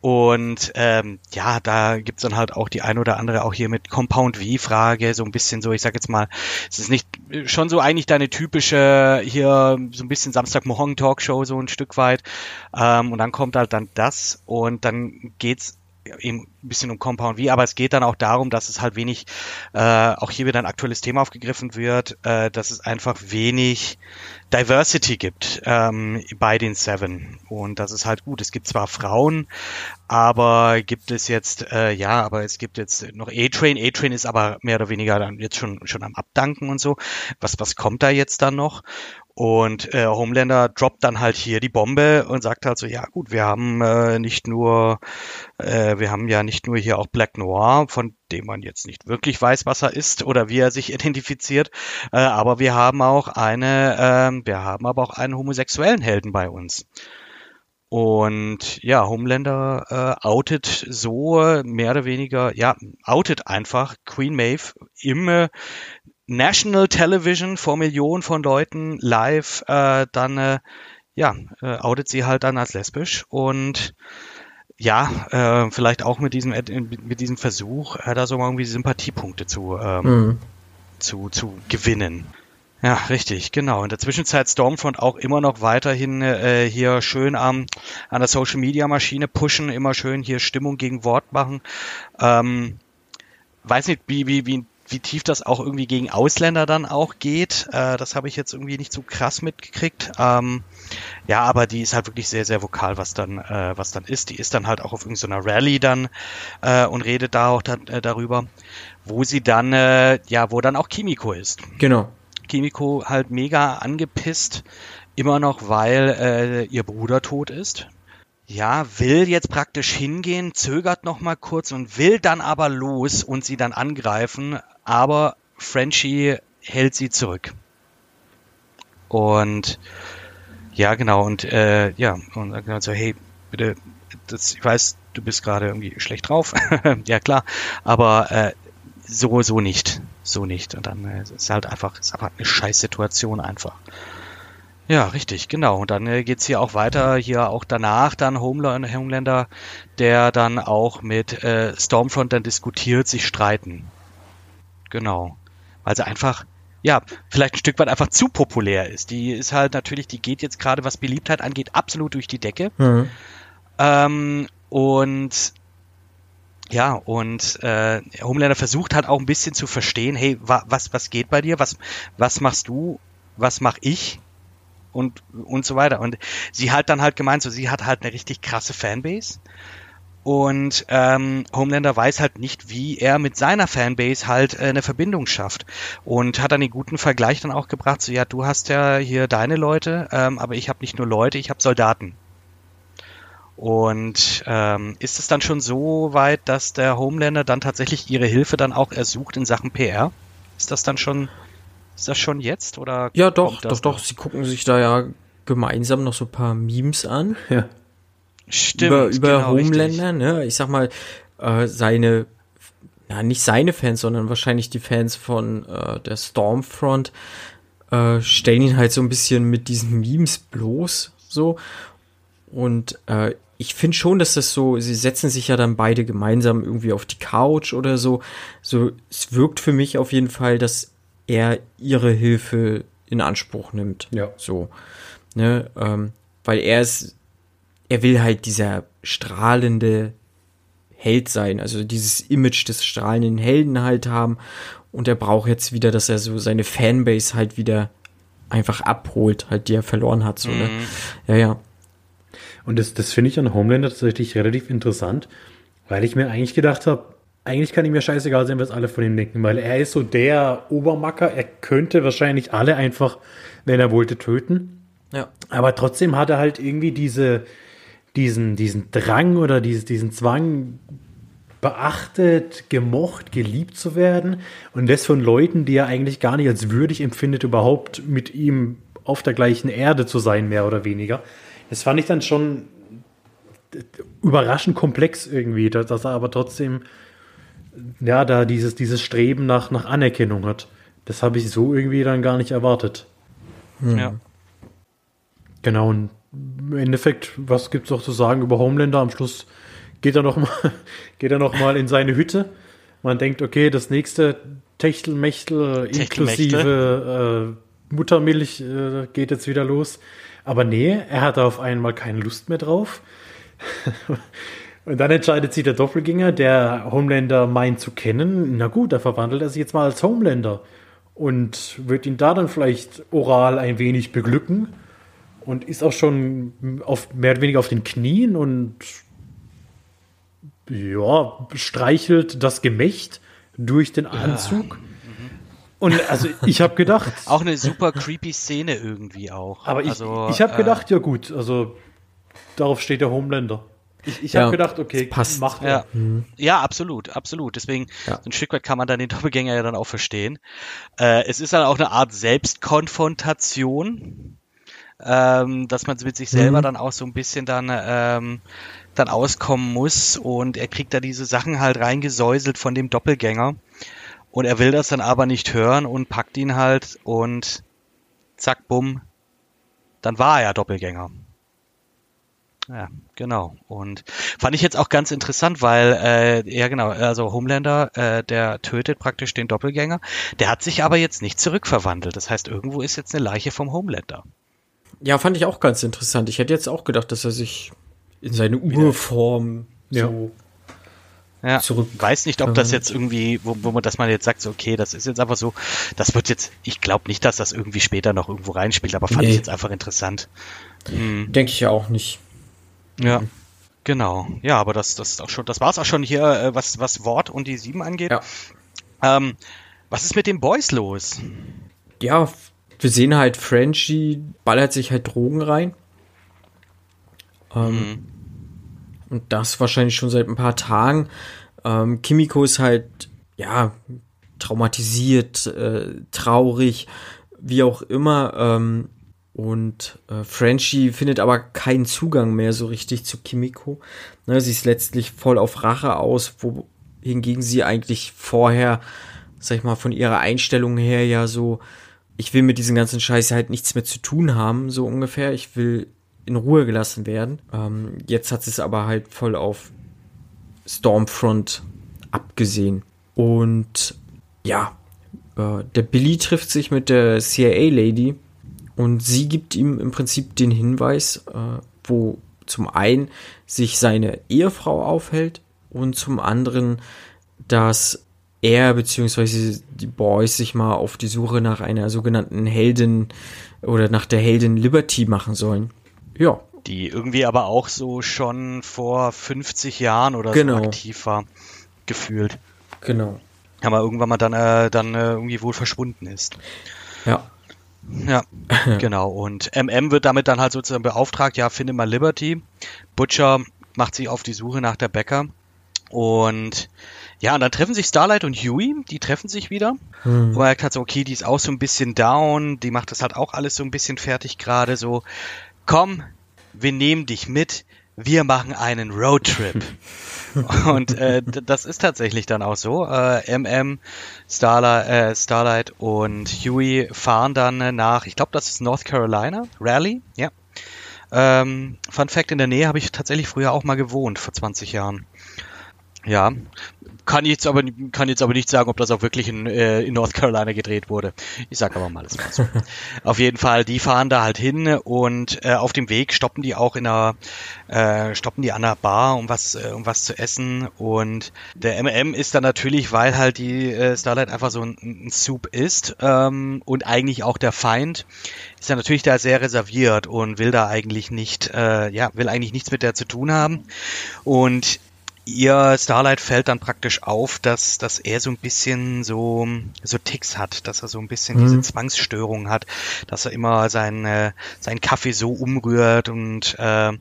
Und ähm, ja, da gibt's dann halt auch die ein oder andere auch hier mit Compound V-Frage, so ein bisschen so, ich sag jetzt mal, es ist nicht schon so eigentlich deine typische hier so ein bisschen Samstagmorgen Talkshow so ein Stück weit. Ähm, und dann kommt halt dann das und dann geht's eben ein bisschen um Compound V, aber es geht dann auch darum, dass es halt wenig, äh, auch hier wieder ein aktuelles Thema aufgegriffen wird, äh, dass es einfach wenig Diversity gibt ähm, bei den Seven. Und das ist halt gut. Es gibt zwar Frauen, aber gibt es jetzt, äh, ja, aber es gibt jetzt noch A-Train. A-Train ist aber mehr oder weniger dann jetzt schon, schon am Abdanken und so. Was, was kommt da jetzt dann noch? Und äh, Homelander droppt dann halt hier die Bombe und sagt halt so, ja gut, wir haben äh, nicht nur, äh, wir haben ja nicht nur hier auch Black Noir, von dem man jetzt nicht wirklich weiß, was er ist oder wie er sich identifiziert, äh, aber wir haben auch eine, äh, wir haben aber auch einen homosexuellen Helden bei uns. Und ja, Homelander äh, outet so mehr oder weniger, ja, outet einfach Queen Maeve im äh, National Television vor Millionen von Leuten live, äh, dann äh, ja, äh, outet sie halt dann als lesbisch und ja, äh, vielleicht auch mit diesem mit diesem Versuch, äh, da so mal irgendwie Sympathiepunkte zu ähm, mhm. zu zu gewinnen. Ja, richtig, genau. In der Zwischenzeit Stormfront auch immer noch weiterhin äh, hier schön am, an der Social Media Maschine pushen, immer schön hier Stimmung gegen Wort machen. Ähm, weiß nicht, wie, wie, wie wie tief das auch irgendwie gegen Ausländer dann auch geht, äh, das habe ich jetzt irgendwie nicht so krass mitgekriegt. Ähm, ja, aber die ist halt wirklich sehr, sehr vokal, was dann, äh, was dann ist. Die ist dann halt auch auf irgendeiner Rallye dann äh, und redet da auch dann, äh, darüber, wo sie dann, äh, ja, wo dann auch Kimiko ist. Genau. Kimiko halt mega angepisst, immer noch, weil äh, ihr Bruder tot ist ja, will jetzt praktisch hingehen, zögert noch mal kurz und will dann aber los und sie dann angreifen, aber Frenchie hält sie zurück. Und ja, genau, und äh, ja, und dann so, hey, bitte, das, ich weiß, du bist gerade irgendwie schlecht drauf. ja, klar, aber äh, so, so nicht. So nicht. Und dann äh, ist halt einfach, ist einfach eine Scheißsituation einfach. Ja, richtig, genau. Und dann äh, geht's hier auch weiter, hier auch danach dann Homelander, Homelander der dann auch mit äh, Stormfront dann diskutiert, sich streiten. Genau. Weil sie einfach, ja, vielleicht ein Stück weit einfach zu populär ist. Die ist halt natürlich, die geht jetzt gerade, was Beliebtheit angeht, absolut durch die Decke. Mhm. Ähm, und ja, und äh, Homelander versucht halt auch ein bisschen zu verstehen, hey, wa was, was geht bei dir? Was, was machst du? Was mach ich? und, und so weiter. Und sie hat dann halt gemeint, so sie hat halt eine richtig krasse Fanbase. Und ähm, Homelander weiß halt nicht, wie er mit seiner Fanbase halt äh, eine Verbindung schafft. Und hat dann den guten Vergleich dann auch gebracht, so ja, du hast ja hier deine Leute, ähm, aber ich habe nicht nur Leute, ich habe Soldaten. Und ähm, ist es dann schon so weit, dass der Homelander dann tatsächlich ihre Hilfe dann auch ersucht in Sachen PR? Ist das dann schon, ist das schon jetzt oder? Ja, doch, doch, doch. Sie gucken sich da ja gemeinsam noch so ein paar Memes an. Ja. Stimmt. über, über genau, Homelander, richtig. ne? Ich sag mal, äh, seine, ja, nicht seine Fans, sondern wahrscheinlich die Fans von äh, der Stormfront äh, stellen ihn halt so ein bisschen mit diesen Memes bloß, so. Und äh, ich finde schon, dass das so, sie setzen sich ja dann beide gemeinsam irgendwie auf die Couch oder so. So, es wirkt für mich auf jeden Fall, dass er ihre Hilfe in Anspruch nimmt. Ja. So. Ne, ähm, weil er ist, er will halt dieser strahlende Held sein, also dieses Image des strahlenden Helden halt haben. Und er braucht jetzt wieder, dass er so seine Fanbase halt wieder einfach abholt, halt, die er verloren hat, so, ne? Ja, ja. Und das, das finde ich an Homelander tatsächlich relativ interessant, weil ich mir eigentlich gedacht habe, eigentlich kann ihm ja scheißegal sein, was alle von ihm denken, weil er ist so der Obermacker, er könnte wahrscheinlich alle einfach, wenn er wollte, töten. Ja. Aber trotzdem hat er halt irgendwie diese, diesen, diesen Drang oder dieses, diesen Zwang, beachtet, gemocht, geliebt zu werden. Und das von Leuten, die er eigentlich gar nicht als würdig empfindet, überhaupt mit ihm auf der gleichen Erde zu sein, mehr oder weniger. Das fand ich dann schon überraschend komplex irgendwie, dass, dass er aber trotzdem ja da dieses, dieses Streben nach, nach Anerkennung hat. Das habe ich so irgendwie dann gar nicht erwartet. Ja. Genau, und im Endeffekt, was gibt's noch zu sagen über Homelander? Am Schluss geht er noch mal, geht er noch mal in seine Hütte. Man denkt, okay, das nächste Techtelmechtel inklusive äh, Muttermilch äh, geht jetzt wieder los. Aber nee, er hat auf einmal keine Lust mehr drauf. Und dann entscheidet sich der Doppelgänger, der Homelander meint zu kennen. Na gut, da verwandelt er sich jetzt mal als Homelander und wird ihn da dann vielleicht oral ein wenig beglücken und ist auch schon auf, mehr oder weniger auf den Knien und ja, streichelt das Gemächt durch den Anzug. Und also ich habe gedacht, Auch eine super creepy Szene irgendwie auch. aber ich, also, ich habe äh, gedacht, ja gut, also darauf steht der Homelander. Ich, ich Ja, habe gedacht, okay, passt. macht Ja, er. ja, absolut, absolut. Deswegen, Ja. so ein Stück weit kann man dann den Doppelgänger ja dann auch verstehen. Äh, es ist dann auch eine Art Selbstkonfrontation, ähm, dass man mit sich selber Mhm. dann auch so ein bisschen dann, ähm, dann auskommen muss und er kriegt da diese Sachen halt reingesäuselt von dem Doppelgänger und er will das dann aber nicht hören und packt ihn halt und zack, bumm, dann war er ja Doppelgänger. Ja, genau. Und fand ich jetzt auch ganz interessant, weil, äh, ja genau, also Homelander, äh, der tötet praktisch den Doppelgänger. Der hat sich aber jetzt nicht zurückverwandelt. Das heißt, irgendwo ist jetzt eine Leiche vom Homelander. Ja, fand ich auch ganz interessant. Ich hätte jetzt auch gedacht, dass er sich in seine Urform Ja. so Ja, Zurück- weiß nicht, ob das verwandelt. jetzt irgendwie, wo, wo man, dass man jetzt sagt, so, okay, das ist jetzt einfach so, das wird jetzt, ich glaube nicht, dass das irgendwie später noch irgendwo reinspielt, aber fand Nee. ich jetzt einfach interessant. Hm. denke ich ja auch nicht. Ja, genau. Ja, aber das, das ist auch schon, das war's auch schon hier, äh, was, was Wort und die sieben angeht. Ja. Ähm, was ist mit den Boys los? Ja, wir sehen halt, Frenchie ballert sich halt Drogen rein. Ähm, Und das wahrscheinlich schon seit ein paar Tagen. Ähm, Kimiko ist halt, ja, traumatisiert, äh, traurig, wie auch immer. Ähm, und äh, Frenchie findet aber keinen Zugang mehr so richtig zu Kimiko. Ne, sie ist letztlich voll auf Rache aus, wohingegen sie eigentlich vorher, sag ich mal, von ihrer Einstellung her ja so, ich will mit diesem ganzen Scheiß halt nichts mehr zu tun haben, so ungefähr. Ich will in Ruhe gelassen werden. Ähm, jetzt hat es aber halt voll auf Stormfront abgesehen. Und ja, äh, der Billy trifft sich mit der CIA-Lady und sie gibt ihm im Prinzip den Hinweis, äh, wo zum einen sich seine Ehefrau aufhält und zum anderen, dass er bzw. die Boys sich mal auf die Suche nach einer sogenannten Heldin oder nach der Heldin Liberty machen sollen. Ja, die irgendwie aber auch so schon vor 50 Jahren oder Genau. so aktiv war, gefühlt. Genau. Aber irgendwann mal dann, äh, dann äh, irgendwie wohl verschwunden ist. Ja. Ja, genau. Und MM wird damit dann halt sozusagen beauftragt, ja, finde mal Liberty. Butcher macht sich auf die Suche nach der Bäcker. Und ja, und dann treffen sich Starlight und Huey, die treffen sich wieder. Hm. Und man merkt halt so, okay, die ist auch so ein bisschen down, die macht das halt auch alles so ein bisschen fertig gerade, so, komm, wir nehmen dich mit, wir machen einen Roadtrip. und äh, das ist tatsächlich dann auch so. Äh, MM, Starlight, äh, Starlight und Huey fahren dann äh, nach, ich glaube, das ist North Carolina, Raleigh, ja. Ähm, Fun Fact, in der Nähe habe ich tatsächlich früher auch mal gewohnt, vor 20 Jahren. Ja, kann jetzt aber kann jetzt aber nicht sagen, ob das auch wirklich in, äh, in North Carolina gedreht wurde. Ich sag aber mal, es war so. auf jeden Fall, die fahren da halt hin und äh, auf dem Weg stoppen die auch in einer äh, stoppen die an einer Bar, um was äh, um was zu essen und der MM ist dann natürlich, weil halt die äh, Starlight einfach so ein, ein Soup ist ähm, und eigentlich auch der Feind, ist er natürlich da sehr reserviert und will da eigentlich nicht, äh, ja, will eigentlich nichts mit der zu tun haben und ihr Starlight fällt dann praktisch auf, dass, dass er so ein bisschen so, so Ticks hat, dass er so ein bisschen Mhm. diese Zwangsstörung hat, dass er immer seinen, äh, seinen Kaffee so umrührt und äh, äh,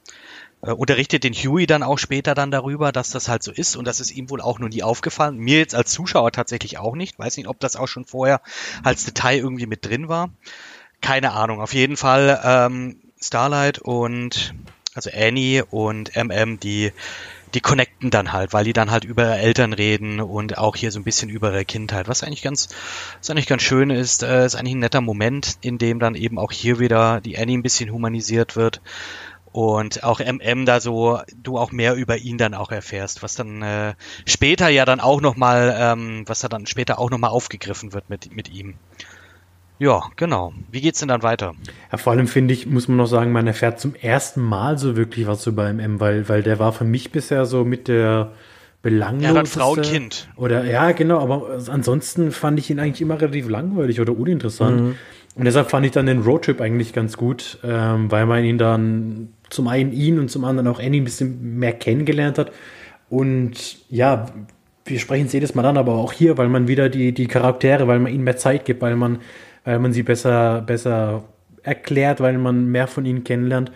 unterrichtet den Huey dann auch später dann darüber, dass das halt so ist und das ist ihm wohl auch noch nie aufgefallen. Mir jetzt als Zuschauer tatsächlich auch nicht. Weiß nicht, ob das auch schon vorher als Detail irgendwie mit drin war. Keine Ahnung. Auf jeden Fall ähm, Starlight und also Annie und MM, die die connecten dann halt, weil die dann halt über Eltern reden und auch hier so ein bisschen über ihre Kindheit, was eigentlich ganz, was eigentlich ganz schön ist, äh, ist eigentlich ein netter Moment, in dem dann eben auch hier wieder die Annie ein bisschen humanisiert wird und auch MM da so du auch mehr über ihn dann auch erfährst, was dann äh, später ja dann auch noch mal, ähm, was da dann später auch noch mal aufgegriffen wird mit mit ihm. Ja, genau. Wie geht's denn dann weiter? Ja, vor allem finde ich, muss man noch sagen, man erfährt zum ersten Mal so wirklich was über MM, weil, weil der war für mich bisher so mit der belangloseste. Er hat Frau und Kind. Oder ja, genau, aber ansonsten fand ich ihn eigentlich immer relativ langweilig oder uninteressant. Und deshalb fand ich dann den Roadtrip eigentlich ganz gut, ähm, weil man ihn dann zum einen ihn und zum anderen auch Annie ein bisschen mehr kennengelernt hat. Und ja, wir sprechen es jedes Mal an, aber auch hier, weil man wieder die, die Charaktere, weil man ihnen mehr Zeit gibt, weil man, weil man sie besser, besser erklärt, weil man mehr von ihnen kennenlernt.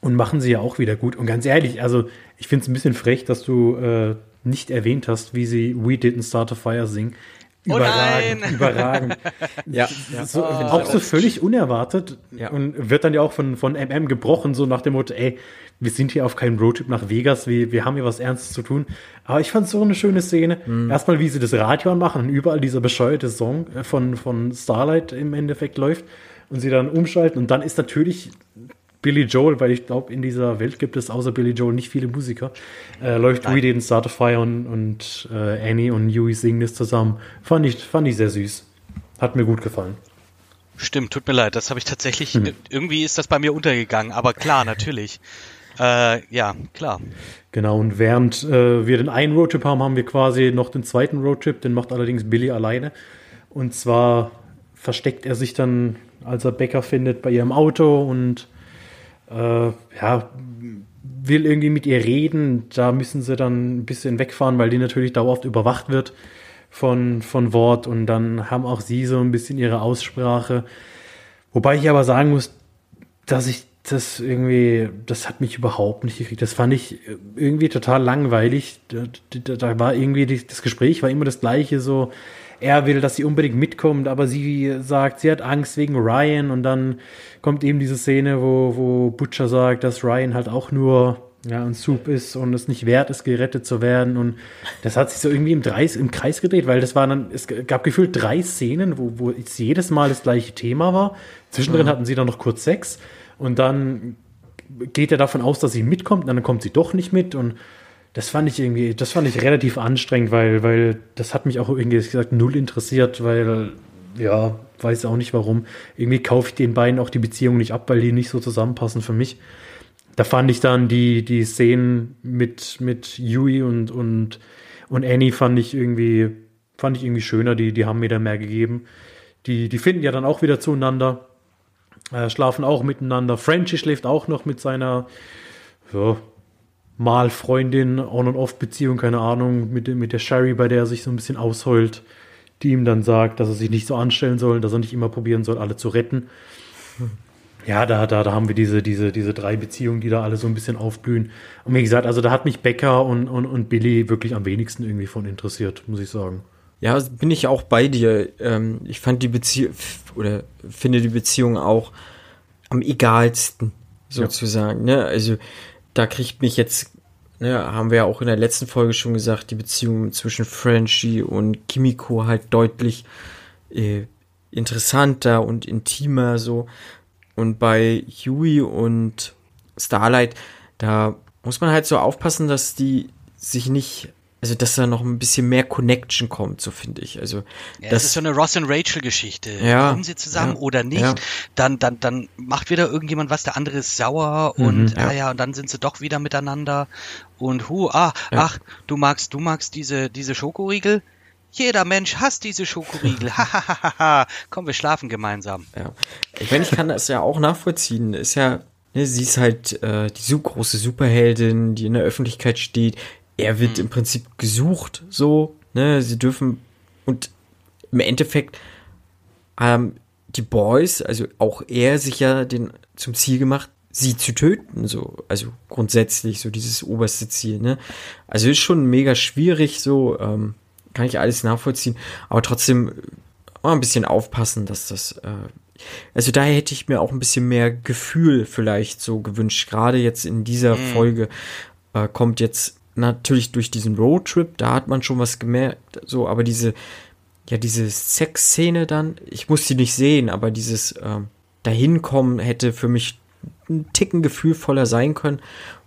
Und machen sie ja auch wieder gut. Und ganz ehrlich, also ich finde es ein bisschen frech, dass du äh, nicht erwähnt hast, wie sie We Didn't Start a Fire singen. Oh Überragend, nein! überragend. Ja, ja. So, ich auch so völlig unerwartet Ja. und wird dann ja auch von, von MM gebrochen, so nach dem Motto, ey, wir sind hier auf keinem Roadtrip nach Vegas, wir, wir haben hier was Ernstes zu tun. Aber ich fand es so eine schöne Szene. Mhm. Erstmal, wie sie das Radio anmachen und überall dieser bescheuerte Song äh, von, von Starlight im Endeffekt läuft und sie dann umschalten und dann ist natürlich Billy Joel, weil ich glaube, in dieser Welt gibt es außer Billy Joel nicht viele Musiker, äh, läuft We Didn't Start a Fire und, und äh, Annie und Huey singen das zusammen. Fand ich, fand ich sehr süß. Hat mir gut gefallen. Stimmt, tut mir leid, das habe ich tatsächlich, irgendwie ist das bei mir untergegangen, aber klar, natürlich. Äh, ja, klar. Genau, und während äh, wir den einen Roadtrip haben, haben wir quasi noch den zweiten Roadtrip, den macht allerdings Billy alleine. Und zwar versteckt er sich dann, als er Becker findet, bei ihrem Auto und äh, ja, will irgendwie mit ihr reden. Da müssen sie dann ein bisschen wegfahren, weil die natürlich dauerhaft überwacht wird von, von Wort und dann haben auch sie so ein bisschen ihre Aussprache. Wobei ich aber sagen muss, dass ich das irgendwie, das hat mich überhaupt nicht gekriegt. Das fand ich irgendwie total langweilig. Da, da, da war irgendwie, die, das Gespräch war immer das gleiche, so, er will, dass sie unbedingt mitkommt, aber sie sagt, sie hat Angst wegen Ryan und dann kommt eben diese Szene, wo, wo Butcher sagt, dass Ryan halt auch nur ja, ein Soup ist und es nicht wert ist, gerettet zu werden. Und das hat sich so irgendwie im, Dreis, im Kreis gedreht, weil das waren dann, es gab gefühlt drei Szenen, wo, wo es jedes Mal das gleiche Thema war. Zwischendrin hatten sie dann noch kurz Sex und dann geht er davon aus, dass sie mitkommt, und dann kommt sie doch nicht mit und das fand ich irgendwie, das fand ich relativ anstrengend, weil, weil das hat mich auch irgendwie gesagt null interessiert, weil, ja, weiß auch nicht warum. Irgendwie kaufe ich den beiden auch die Beziehung nicht ab, weil die nicht so zusammenpassen für mich. Da fand ich dann die, die Szenen mit, mit Yui und, und, und Annie fand ich irgendwie, fand ich irgendwie schöner, die, die haben mir da mehr gegeben. Die, die finden ja dann auch wieder zueinander. Äh, schlafen auch miteinander. Frenchie schläft auch noch mit seiner ja, mal On-and-Off-Beziehung, keine Ahnung, mit, mit der Sherry, bei der er sich so ein bisschen ausheult, die ihm dann sagt, dass er sich nicht so anstellen soll, dass er nicht immer probieren soll, alle zu retten. Ja, da, da, da haben wir diese, diese, diese drei Beziehungen, die da alle so ein bisschen aufblühen. Und wie gesagt, also da hat mich Becker und, und, und Billy wirklich am wenigsten irgendwie von interessiert, muss ich sagen. Ja, bin ich auch bei dir. Ähm, ich fand die Beziehung oder finde die Beziehung auch am egalsten, sozusagen. Ja. Ne? Also da kriegt mich jetzt, ne, haben wir ja auch in der letzten Folge schon gesagt, die Beziehung zwischen Frenchie und Kimiko halt deutlich äh, interessanter und intimer so. Und bei Huey und Starlight, da muss man halt so aufpassen, dass die sich nicht also dass da noch ein bisschen mehr Connection kommt, so finde ich. Also ja, das ist so eine Ross und Rachel Geschichte. Ja, Kommen sie zusammen ja, oder nicht? ja. Dann, dann, dann macht wieder irgendjemand was, der andere ist sauer Mhm, und ah ja, und dann sind sie doch wieder miteinander und hu, ah, ach, du magst, du magst diese, diese Schokoriegel? Jeder Mensch hasst diese Schokoriegel. Hahaha. Komm, wir schlafen gemeinsam. Ja. Ich meine, ich kann das ja auch nachvollziehen. Ist ja, ne, sie ist halt äh, die so große Superheldin, die in der Öffentlichkeit steht. Er wird im Prinzip gesucht, so, ne, sie dürfen und im Endeffekt haben die Boys, also auch er sich ja den zum Ziel gemacht, sie zu töten, so, also grundsätzlich so dieses oberste Ziel, ne. Also ist schon mega schwierig, so, ähm, kann ich alles nachvollziehen, aber trotzdem äh, mal ein bisschen aufpassen, dass das, äh, also daher hätte ich mir auch ein bisschen mehr Gefühl vielleicht so gewünscht. Gerade jetzt in dieser Folge äh, kommt jetzt natürlich durch diesen Roadtrip, da hat man schon was gemerkt, so, aber diese, ja, diese Sexszene dann, ich muss sie nicht sehen, aber dieses ähm, Dahinkommen hätte für mich ein Ticken gefühlvoller sein können,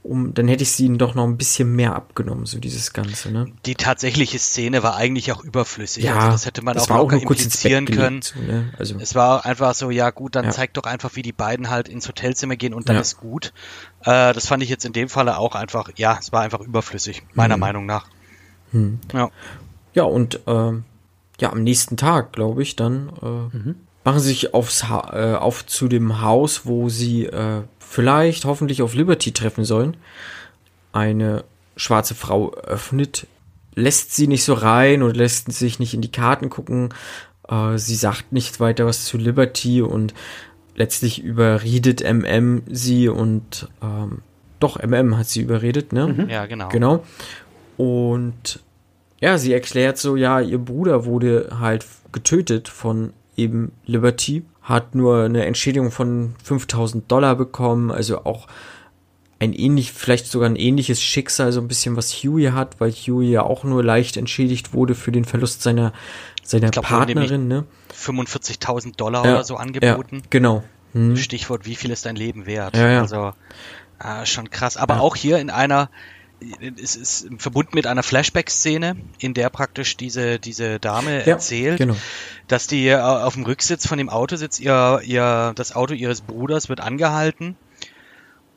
um, dann hätte ich sie ihnen doch noch ein bisschen mehr abgenommen, so dieses Ganze, ne? Die tatsächliche Szene war eigentlich auch überflüssig. Ja, also das hätte man das auch auch locker Bett implizieren können. so, ne? Also, Es war einfach so, ja gut, dann Ja. zeig doch einfach, wie die beiden halt ins Hotelzimmer gehen und dann Ja. ist gut. Äh, das fand ich jetzt in dem Falle auch einfach, ja, es war einfach überflüssig, meiner Mhm. Meinung nach. Hm. Ja. Ja, und ähm, ja, am nächsten Tag, glaube ich, dann äh, machen sie sich aufs ha äh, auf zu dem Haus, wo sie äh, vielleicht hoffentlich auf Liberty treffen sollen. Eine schwarze Frau öffnet, lässt sie nicht so rein oder lässt sich nicht in die Karten gucken. Äh, sie sagt nicht weiter was zu Liberty und letztlich überredet MM sie und ähm, doch, MM hat sie überredet, ne? Ja, genau. Genau. Und ja, sie erklärt so, ja, ihr Bruder wurde halt getötet von eben Liberty, hat nur eine Entschädigung von 5000 Dollar bekommen, also auch ein ähnlich, vielleicht sogar ein ähnliches Schicksal, so ein bisschen was Huey hat, weil Huey ja auch nur leicht entschädigt wurde für den Verlust seiner, seiner glaub, Partnerin, ne? 45.000 Dollar Ja, oder so angeboten. Ja, genau. Hm. Stichwort, wie viel ist dein Leben wert? Ja, ja. Also, ah, schon krass. Aber auch hier in einer, es ist verbunden mit einer Flashback-Szene, in der praktisch diese, diese Dame Ja, erzählt, genau. dass die äh, auf dem Rücksitz von dem Auto sitzt, ihr, ihr, das Auto ihres Bruders wird angehalten.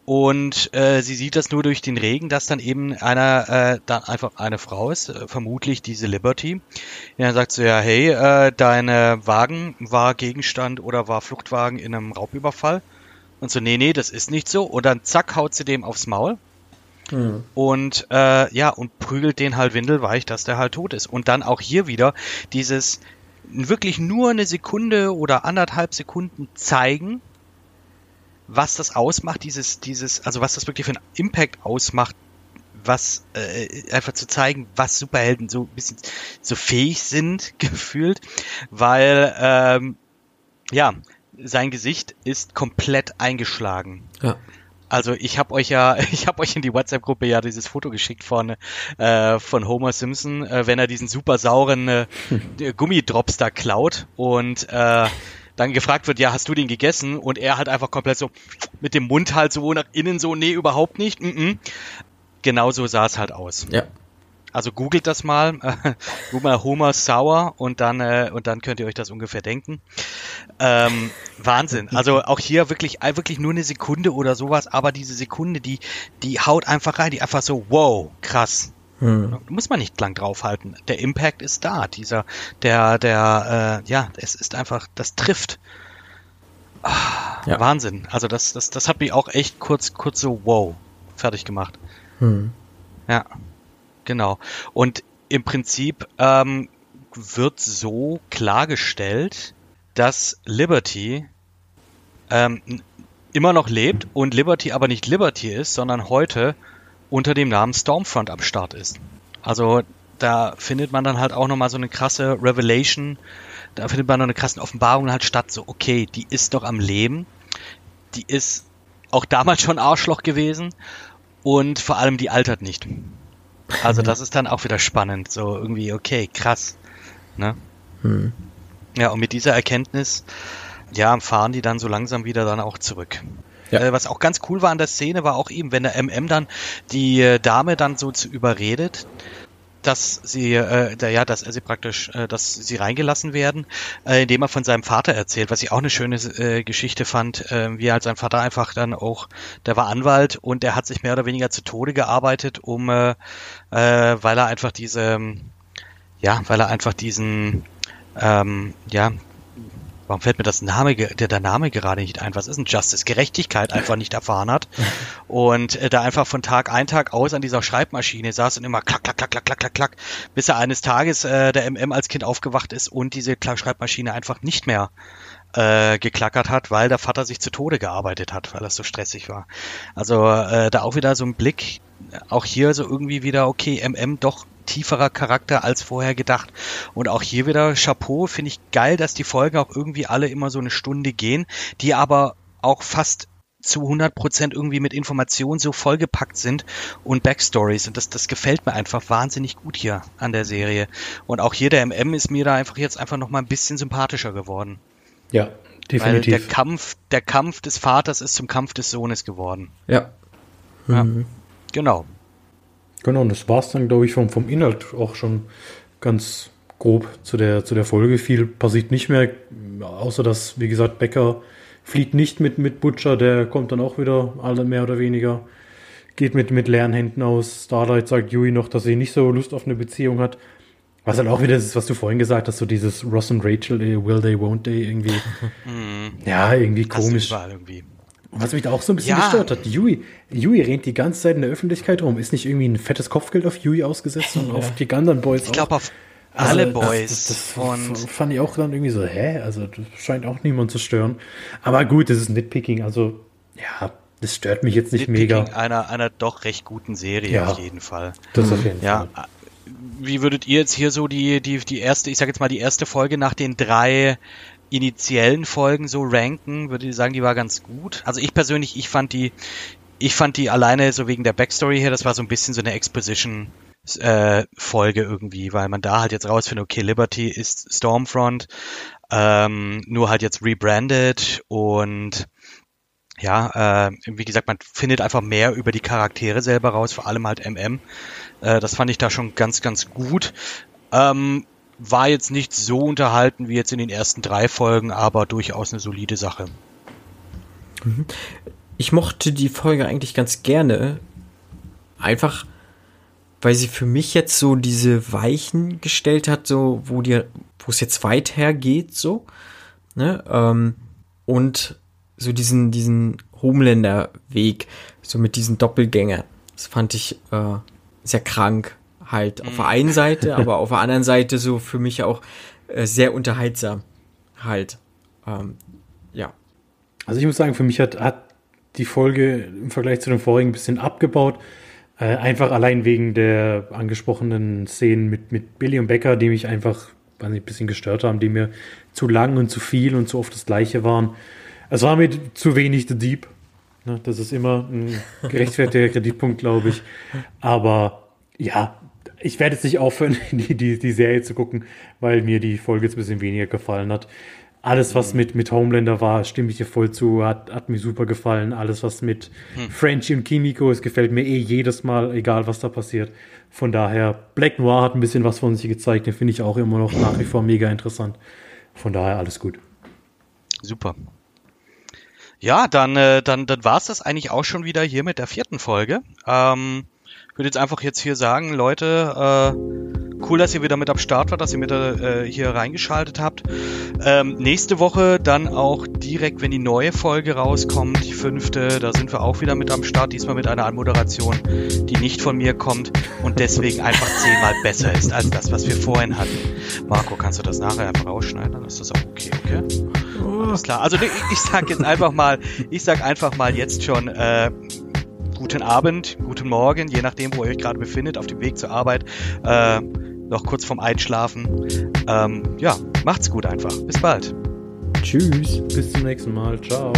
Und äh, sie sieht das nur durch den Regen, dass dann eben einer, äh, dann einfach eine Frau ist, äh, vermutlich diese Liberty. Die dann sagt so, ja, hey, äh, dein Wagen war Gegenstand oder war Fluchtwagen in einem Raubüberfall. Und so, nee, nee, das ist nicht so. Und dann zack, haut sie dem aufs Maul. Hm. Und äh, ja, und prügelt den halt windelweich, dass der halt tot ist. Und dann auch hier wieder dieses wirklich nur eine Sekunde oder anderthalb Sekunden zeigen, was das ausmacht, dieses, dieses, also was das wirklich für einen Impact ausmacht, was äh, einfach zu zeigen, was Superhelden so ein bisschen so fähig sind, gefühlt, weil ähm, ja, sein Gesicht ist komplett eingeschlagen. Ja. Also ich habe euch ja, ich habe euch in die WhatsApp-Gruppe ja dieses Foto geschickt von äh, von Homer Simpson, äh, wenn er diesen super sauren äh, Gummidrops da klaut und äh, dann gefragt wird, ja, hast du den gegessen? Und er halt einfach komplett so mit dem Mund halt so nach innen so, nee, überhaupt nicht. Mm -mm. Genau so sah es halt aus. Ja. Also googelt das mal, googelt mal Homer Sauer und dann äh, und dann könnt ihr euch das ungefähr denken. Ähm, Wahnsinn. Also auch hier wirklich äh, wirklich nur eine Sekunde oder sowas, aber diese Sekunde, die die haut einfach rein, die einfach so wow, krass. Hm. Muss man nicht lang draufhalten. Der Impact ist da. Dieser, der, der, äh, ja, es ist einfach, das trifft. ja. Wahnsinn. Also das, das, das hat mich auch echt kurz, kurz so wow fertig gemacht. Hm. Ja, genau. Und im Prinzip ähm, wird so klargestellt, dass Liberty ähm, immer noch lebt und Liberty aber nicht Liberty ist, sondern heute unter dem Namen Stormfront am Start ist. Also da findet man dann halt auch nochmal so eine krasse Revelation, da findet man noch eine krasse Offenbarung halt statt, so okay, die ist doch am Leben, die ist auch damals schon Arschloch gewesen und vor allem die altert nicht. Also das ist dann auch wieder spannend, so irgendwie, okay, krass. Ne? Hm. Ja, und mit dieser Erkenntnis, ja, fahren die dann so langsam wieder dann auch zurück. Ja. Äh, was auch ganz cool war an der Szene, war auch eben, wenn der MM dann die äh, Dame dann so zu überredet, dass sie, äh, da, ja, dass er sie praktisch, äh, dass sie reingelassen werden, äh, indem er von seinem Vater erzählt, was ich auch eine schöne äh, Geschichte fand, äh, wie halt sein Vater einfach dann auch, der war Anwalt und er hat sich mehr oder weniger zu Tode gearbeitet, um, äh, äh, weil er einfach diese, ja, weil er einfach diesen, ähm, ja, warum fällt mir das Name, der, der Name gerade nicht ein? Was ist denn Justice? Gerechtigkeit einfach nicht erfahren hat. Und äh, da einfach von Tag ein, Tag aus an dieser Schreibmaschine saß und immer klack, klack, klack, klack, klack, klack, klack, bis er eines Tages äh, der MM als Kind aufgewacht ist und diese Schreibmaschine einfach nicht mehr äh, geklackert hat, weil der Vater sich zu Tode gearbeitet hat, weil das so stressig war. Also äh, da auch wieder so ein Blick, auch hier so irgendwie wieder, okay, MM doch tieferer Charakter als vorher gedacht. Und auch hier wieder Chapeau, finde ich geil, dass die Folgen auch irgendwie alle immer so eine Stunde gehen, die aber auch fast zu 100 Prozent irgendwie mit Informationen so vollgepackt sind und Backstories. Und das, das gefällt mir einfach wahnsinnig gut hier an der Serie. Und auch hier der MM ist mir da einfach jetzt einfach noch mal ein bisschen sympathischer geworden. Ja, definitiv. Weil der Kampf, der Kampf des Vaters ist zum Kampf des Sohnes geworden. Ja. ja. Mhm. Genau. Genau, und das war es dann, glaube ich, vom, vom Inhalt auch schon ganz grob zu der, zu der Folge. Viel passiert nicht mehr, außer dass, wie gesagt, Becker flieht nicht mit, mit Butcher, der kommt dann auch wieder, alle mehr oder weniger. Geht mit, mit leeren Händen aus. Starlight sagt Yui noch, dass sie nicht so Lust auf eine Beziehung hat. Was dann auch wieder ist, was du vorhin gesagt hast, so dieses Ross und Rachel, eh, will they, won't they, irgendwie. ja, irgendwie komisch. Irgendwie. Was mich da auch so ein bisschen ja. gestört hat, Yui, Yui rennt die ganze Zeit in der Öffentlichkeit rum. Ist nicht irgendwie ein fettes Kopfgeld auf Yui ausgesetzt und ja. auf die anderen Boys Ich glaube auf also, alle Boys. Das, das, das und fand ich auch dann irgendwie so, hä? Also das scheint auch niemand zu stören. Aber gut, das ist Nitpicking. Also ja, das stört mich jetzt nicht Nitpicking mega. Einer, einer doch recht guten Serie ja, auf jeden Fall. Das auf jeden ja. Fall. Wie würdet ihr jetzt hier so die, die, die erste, ich sag jetzt mal die erste Folge nach den drei initiellen Folgen so ranken, würde ich sagen, die war ganz gut. Also ich persönlich, ich fand die, ich fand die alleine so wegen der Backstory her, das war so ein bisschen so eine Exposition äh, Folge irgendwie, weil man da halt jetzt rausfindet, okay, Liberty ist Stormfront, ähm, nur halt jetzt rebranded und ja, äh, wie gesagt, man findet einfach mehr über die Charaktere selber raus, vor allem halt MM. Äh, das fand ich da schon ganz, ganz gut. Ähm, war jetzt nicht so unterhalten wie jetzt in den ersten drei Folgen, aber durchaus eine solide Sache. Mhm. Ich mochte die Folge eigentlich ganz gerne. Einfach, weil sie für mich jetzt so diese Weichen gestellt hat, so wo dir, wo es jetzt weit hergeht, so. Ne? Ähm, und so diesen, diesen Homelander-Weg, so mit diesen Doppelgänger. Das fand ich äh, sehr krank halt auf der mhm. einen Seite, aber auf der anderen Seite so für mich auch äh, sehr unterhaltsam halt. Ähm, ja. Also ich muss sagen, für mich hat, hat die Folge im Vergleich zu den vorigen ein bisschen abgebaut. Äh, einfach allein wegen der angesprochenen Szenen mit, mit Billy und Becker, die mich einfach weiß nicht, ein bisschen gestört haben, die mir zu lang und zu viel und zu oft das gleiche waren. Es war mir zu wenig The Deep. Ne, das ist immer ein gerechtfertigter Kreditpunkt, glaube ich. Aber ja, ich werde jetzt nicht aufhören, die, die, die Serie zu gucken, weil mir die Folge jetzt ein bisschen weniger gefallen hat. Alles, was mhm. mit, mit Homelander war, stimme ich dir voll zu, hat, hat mir super gefallen. Alles, was mit hm. Frenchie und Kimiko ist, gefällt mir eh jedes Mal, egal was da passiert. Von daher, Black Noir hat ein bisschen was von sich gezeigt, den finde ich auch immer noch nach wie vor mega interessant. Von daher alles gut. Super. Ja, dann, äh, dann, dann war es das eigentlich auch schon wieder hier mit der vierten Folge. Ähm, würde jetzt einfach jetzt hier sagen, Leute, äh, Cool, dass ihr wieder mit am Start wart, dass ihr mit äh, hier reingeschaltet habt. Ähm, nächste Woche dann auch direkt, wenn die neue Folge rauskommt, die fünfte, da sind wir auch wieder mit am Start, diesmal mit einer Anmoderation, die nicht von mir kommt und deswegen einfach zehnmal besser ist als das, was wir vorhin hatten. Marco, kannst du das nachher einfach rausschneiden? Dann ist das auch okay, okay? Alles klar. Also ich, ich sag jetzt einfach mal, ich sag einfach mal jetzt schon, äh, guten Abend, guten Morgen, je nachdem, wo ihr euch gerade befindet, auf dem Weg zur Arbeit, äh, noch kurz vorm Einschlafen. Ähm, ja, macht's gut einfach. Bis bald. Tschüss. Bis zum nächsten Mal. Ciao.